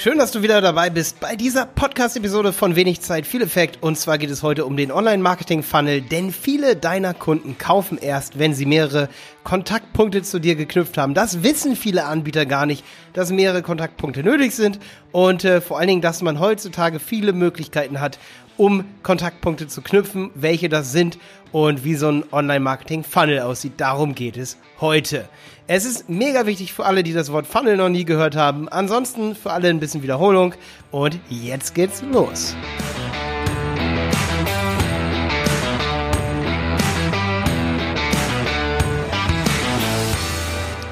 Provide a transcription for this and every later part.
Schön, dass du wieder dabei bist bei dieser Podcast-Episode von Wenig Zeit, viel Effekt. Und zwar geht es heute um den Online-Marketing-Funnel, denn viele deiner Kunden kaufen erst, wenn sie mehrere Kontaktpunkte zu dir geknüpft haben. Das wissen viele Anbieter gar nicht, dass mehrere Kontaktpunkte nötig sind und äh, vor allen Dingen, dass man heutzutage viele Möglichkeiten hat, um Kontaktpunkte zu knüpfen, welche das sind und wie so ein Online-Marketing-Funnel aussieht. Darum geht es heute. Es ist mega wichtig für alle, die das Wort Funnel noch nie gehört haben. Ansonsten für alle ein bisschen Wiederholung. Und jetzt geht's los.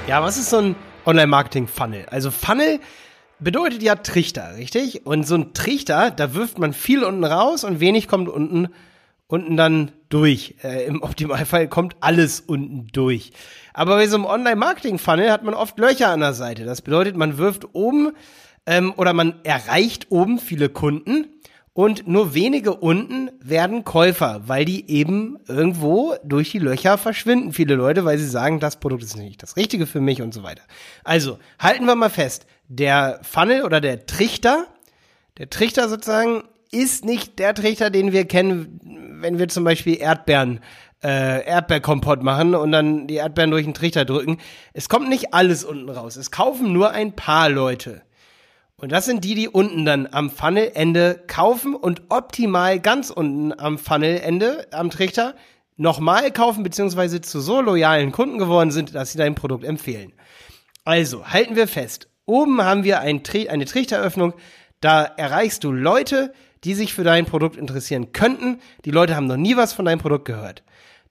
Ja, was ist so ein Online-Marketing-Funnel? Also Funnel bedeutet ja Trichter, richtig? Und so ein Trichter, da wirft man viel unten raus und wenig kommt unten unten dann durch. Äh, Im Optimalfall kommt alles unten durch. Aber bei so einem Online-Marketing-Funnel hat man oft Löcher an der Seite. Das bedeutet, man wirft oben ähm, oder man erreicht oben viele Kunden und nur wenige unten werden Käufer, weil die eben irgendwo durch die Löcher verschwinden. Viele Leute, weil sie sagen, das Produkt ist nicht das Richtige für mich und so weiter. Also halten wir mal fest, der Funnel oder der Trichter, der Trichter sozusagen ist nicht der Trichter, den wir kennen, wenn wir zum Beispiel Erdbeeren, äh, Erdbeerkompott machen und dann die Erdbeeren durch den Trichter drücken. Es kommt nicht alles unten raus. Es kaufen nur ein paar Leute. Und das sind die, die unten dann am Funnelende kaufen und optimal ganz unten am Funnelende, am Trichter, nochmal kaufen, beziehungsweise zu so loyalen Kunden geworden sind, dass sie dein Produkt empfehlen. Also, halten wir fest. Oben haben wir ein, eine Trichteröffnung. Da erreichst du Leute, die sich für dein Produkt interessieren könnten. Die Leute haben noch nie was von deinem Produkt gehört.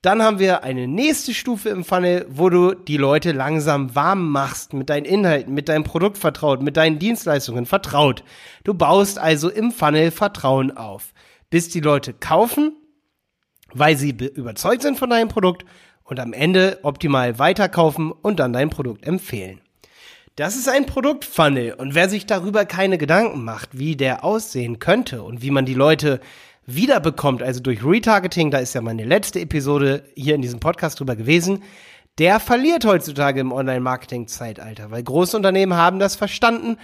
Dann haben wir eine nächste Stufe im Funnel, wo du die Leute langsam warm machst mit deinen Inhalten, mit deinem Produkt vertraut, mit deinen Dienstleistungen vertraut. Du baust also im Funnel Vertrauen auf, bis die Leute kaufen, weil sie überzeugt sind von deinem Produkt und am Ende optimal weiterkaufen und dann dein Produkt empfehlen. Das ist ein Produktfunnel und wer sich darüber keine Gedanken macht, wie der aussehen könnte und wie man die Leute wiederbekommt, also durch Retargeting, da ist ja meine letzte Episode hier in diesem Podcast drüber gewesen, der verliert heutzutage im Online-Marketing-Zeitalter, weil große Unternehmen haben das verstanden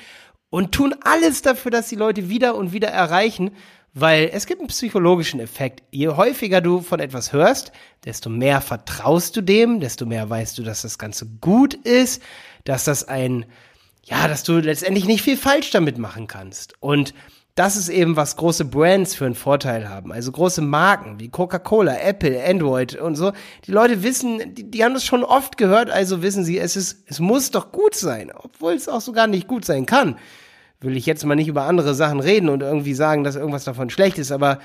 und tun alles dafür, dass die Leute wieder und wieder erreichen, weil es gibt einen psychologischen Effekt. Je häufiger du von etwas hörst, desto mehr vertraust du dem, desto mehr weißt du, dass das Ganze gut ist, dass das ein, ja, dass du letztendlich nicht viel falsch damit machen kannst. Und das ist eben, was große Brands für einen Vorteil haben. Also große Marken wie Coca-Cola, Apple, Android und so. Die Leute wissen, die, die haben das schon oft gehört, also wissen sie, es ist, es muss doch gut sein, obwohl es auch sogar nicht gut sein kann. Will ich jetzt mal nicht über andere Sachen reden und irgendwie sagen, dass irgendwas davon schlecht ist, aber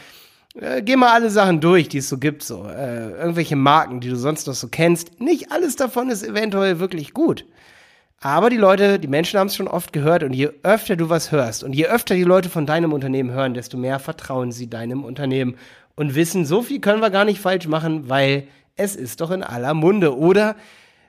äh, geh mal alle Sachen durch, die es so gibt, so. Äh, irgendwelche Marken, die du sonst noch so kennst. Nicht alles davon ist eventuell wirklich gut. Aber die Leute, die Menschen haben es schon oft gehört und je öfter du was hörst und je öfter die Leute von deinem Unternehmen hören, desto mehr vertrauen sie deinem Unternehmen und wissen, so viel können wir gar nicht falsch machen, weil es ist doch in aller Munde. Oder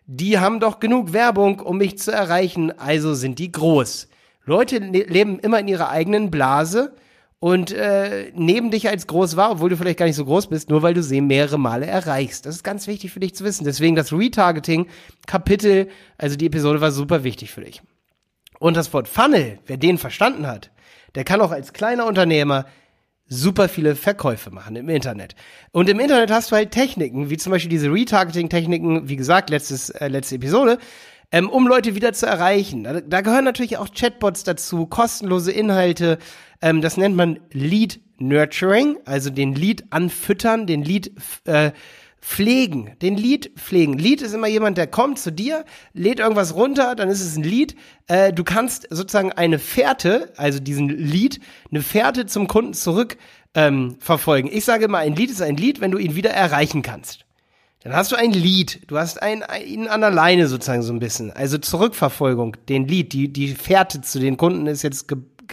die haben doch genug Werbung, um mich zu erreichen, also sind die groß. Leute leben immer in ihrer eigenen Blase und äh, nehmen dich als groß wahr, obwohl du vielleicht gar nicht so groß bist, nur weil du sie mehrere Male erreichst. Das ist ganz wichtig für dich zu wissen. Deswegen das Retargeting-Kapitel, also die Episode war super wichtig für dich. Und das Wort Funnel, wer den verstanden hat, der kann auch als kleiner Unternehmer super viele Verkäufe machen im Internet. Und im Internet hast du halt Techniken, wie zum Beispiel diese Retargeting-Techniken, wie gesagt, letztes, äh, letzte Episode, ähm, um Leute wieder zu erreichen. Da, da, gehören natürlich auch Chatbots dazu, kostenlose Inhalte. Ähm, das nennt man Lead Nurturing, also den Lead anfüttern, den Lead äh, pflegen, den Lead pflegen. Lead ist immer jemand, der kommt zu dir, lädt irgendwas runter, dann ist es ein Lead. Äh, du kannst sozusagen eine Fährte, also diesen Lead, eine Fährte zum Kunden zurück ähm, verfolgen. Ich sage immer, ein Lead ist ein Lead, wenn du ihn wieder erreichen kannst. Dann hast du ein Lied. Du hast einen, ihn an der Leine sozusagen so ein bisschen. Also Zurückverfolgung, den Lied, die, die Fährte zu den Kunden ist jetzt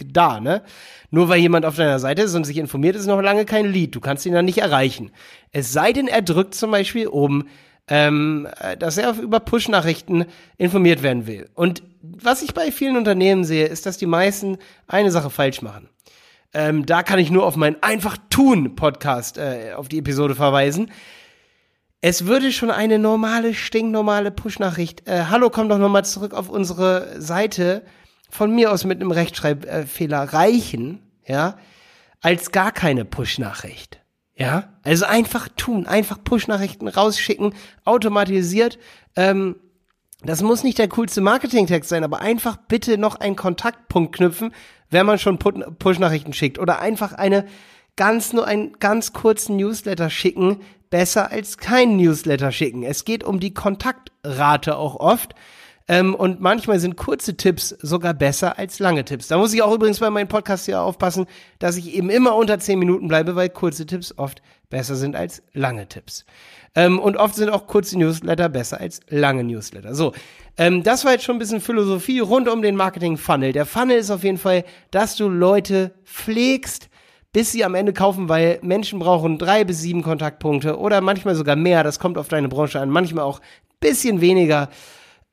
da, ne? Nur weil jemand auf deiner Seite ist und sich informiert, ist noch lange kein Lied. Du kannst ihn dann nicht erreichen. Es sei denn, er drückt zum Beispiel oben, ähm, dass er über Push-Nachrichten informiert werden will. Und was ich bei vielen Unternehmen sehe, ist, dass die meisten eine Sache falsch machen. Ähm, da kann ich nur auf meinen Einfach tun Podcast äh, auf die Episode verweisen. Es würde schon eine normale, stinknormale Push-Nachricht, äh, hallo, komm doch nochmal zurück auf unsere Seite, von mir aus mit einem Rechtschreibfehler reichen, ja, als gar keine Push-Nachricht. Ja, also einfach tun, einfach Push-Nachrichten rausschicken, automatisiert. Ähm, das muss nicht der coolste Marketingtext sein, aber einfach bitte noch einen Kontaktpunkt knüpfen, wenn man schon Push-Nachrichten schickt. Oder einfach eine ganz nur einen ganz kurzen Newsletter schicken, besser als kein Newsletter schicken. Es geht um die Kontaktrate auch oft. Ähm, und manchmal sind kurze Tipps sogar besser als lange Tipps. Da muss ich auch übrigens bei meinem Podcast hier aufpassen, dass ich eben immer unter 10 Minuten bleibe, weil kurze Tipps oft besser sind als lange Tipps. Ähm, und oft sind auch kurze Newsletter besser als lange Newsletter. So, ähm, das war jetzt schon ein bisschen Philosophie rund um den Marketing-Funnel. Der Funnel ist auf jeden Fall, dass du Leute pflegst, bis sie am Ende kaufen, weil Menschen brauchen drei bis sieben Kontaktpunkte oder manchmal sogar mehr. Das kommt auf deine Branche an, manchmal auch bisschen weniger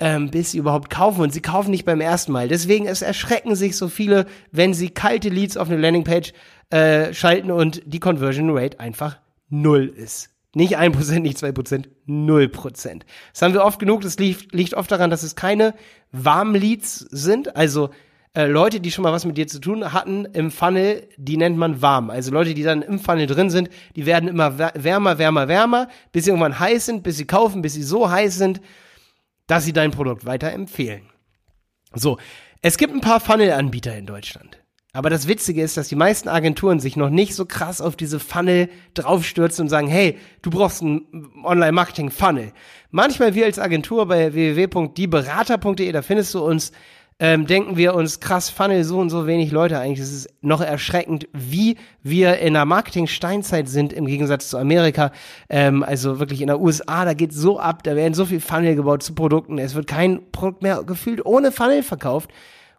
ähm, bis sie überhaupt kaufen. Und sie kaufen nicht beim ersten Mal. Deswegen es erschrecken sich so viele, wenn sie kalte Leads auf eine Landingpage äh, schalten und die Conversion Rate einfach null ist. Nicht ein Prozent, nicht zwei Prozent, null Prozent. Das haben wir oft genug. Das liegt, liegt oft daran, dass es keine warmen Leads sind. Also äh, Leute, die schon mal was mit dir zu tun hatten im Funnel, die nennt man warm. Also Leute, die dann im Funnel drin sind, die werden immer wärmer, wärmer, wärmer, bis sie irgendwann heiß sind, bis sie kaufen, bis sie so heiß sind, dass sie dein Produkt weiterempfehlen. So, es gibt ein paar Funnel-Anbieter in Deutschland. Aber das Witzige ist, dass die meisten Agenturen sich noch nicht so krass auf diese Funnel draufstürzen und sagen, hey, du brauchst einen Online-Marketing-Funnel. Manchmal wir als Agentur bei www.dieberater.de, da findest du uns, ähm, denken wir uns krass Funnel so und so wenig Leute eigentlich. Es ist noch erschreckend, wie wir in der Marketing-Steinzeit sind im Gegensatz zu Amerika. Ähm, also wirklich in der USA, da geht so ab, da werden so viel Funnel gebaut zu Produkten. Es wird kein Produkt mehr gefühlt ohne Funnel verkauft.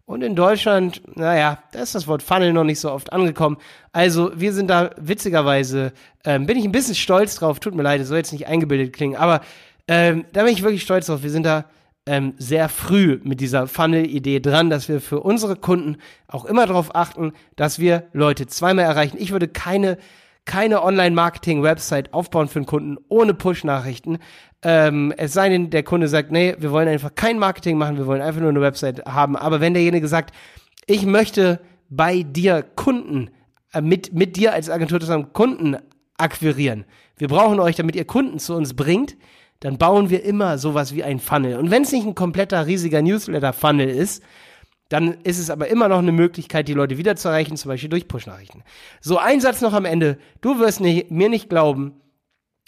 Und in Deutschland, naja, da ist das Wort Funnel noch nicht so oft angekommen. Also wir sind da witzigerweise, ähm, bin ich ein bisschen stolz drauf, tut mir leid, es soll jetzt nicht eingebildet klingen, aber ähm, da bin ich wirklich stolz drauf. Wir sind da ähm, sehr früh mit dieser Funnel-Idee dran, dass wir für unsere Kunden auch immer darauf achten, dass wir Leute zweimal erreichen. Ich würde keine keine Online-Marketing-Website aufbauen für einen Kunden ohne Push-Nachrichten. Ähm, es sei denn, der Kunde sagt, nee, wir wollen einfach kein Marketing machen, wir wollen einfach nur eine Website haben. Aber wenn derjenige sagt, ich möchte bei dir Kunden, äh, mit, mit dir als Agentur zusammen Kunden akquirieren, wir brauchen euch, damit ihr Kunden zu uns bringt, dann bauen wir immer sowas wie ein Funnel. Und wenn es nicht ein kompletter riesiger Newsletter-Funnel ist, dann ist es aber immer noch eine Möglichkeit, die Leute wieder zu erreichen, zum Beispiel durch Push-Nachrichten. So, ein Satz noch am Ende. Du wirst nicht, mir nicht glauben,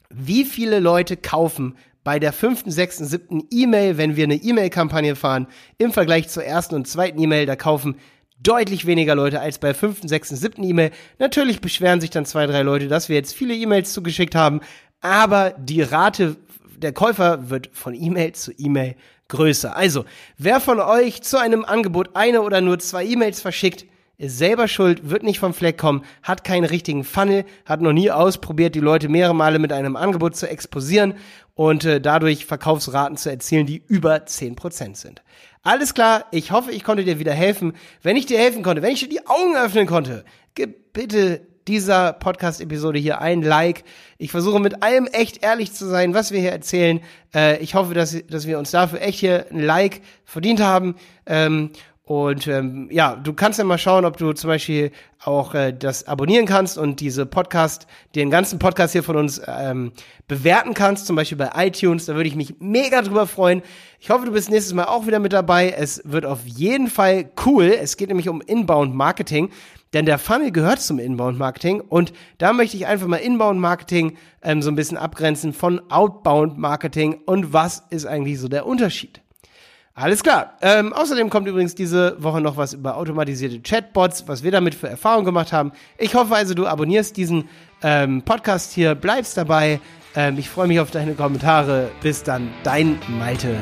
wie viele Leute kaufen bei der fünften, sechsten, siebten E-Mail, wenn wir eine E-Mail-Kampagne fahren, im Vergleich zur ersten und zweiten E-Mail, da kaufen deutlich weniger Leute als bei fünften, sechsten, siebten E-Mail. Natürlich beschweren sich dann zwei, drei Leute, dass wir jetzt viele E-Mails zugeschickt haben, aber die Rate der Käufer wird von E-Mail zu E-Mail größer. Also, wer von euch zu einem Angebot eine oder nur zwei E-Mails verschickt, ist selber schuld, wird nicht vom Fleck kommen, hat keinen richtigen Funnel, hat noch nie ausprobiert, die Leute mehrere Male mit einem Angebot zu exposieren und äh, dadurch Verkaufsraten zu erzielen, die über 10% sind. Alles klar, ich hoffe, ich konnte dir wieder helfen. Wenn ich dir helfen konnte, wenn ich dir die Augen öffnen konnte, gib bitte dieser Podcast-Episode hier ein Like. Ich versuche mit allem echt ehrlich zu sein, was wir hier erzählen. Äh, ich hoffe, dass, dass wir uns dafür echt hier ein Like verdient haben. Ähm, und ähm, ja, du kannst ja mal schauen, ob du zum Beispiel auch äh, das abonnieren kannst und diese Podcast, den ganzen Podcast hier von uns ähm, bewerten kannst, zum Beispiel bei iTunes. Da würde ich mich mega drüber freuen. Ich hoffe, du bist nächstes Mal auch wieder mit dabei. Es wird auf jeden Fall cool. Es geht nämlich um Inbound Marketing. Denn der Funnel gehört zum Inbound-Marketing und da möchte ich einfach mal Inbound-Marketing ähm, so ein bisschen abgrenzen von Outbound-Marketing und was ist eigentlich so der Unterschied. Alles klar. Ähm, außerdem kommt übrigens diese Woche noch was über automatisierte Chatbots, was wir damit für Erfahrungen gemacht haben. Ich hoffe also, du abonnierst diesen ähm, Podcast hier, bleibst dabei. Ähm, ich freue mich auf deine Kommentare. Bis dann, dein Malte.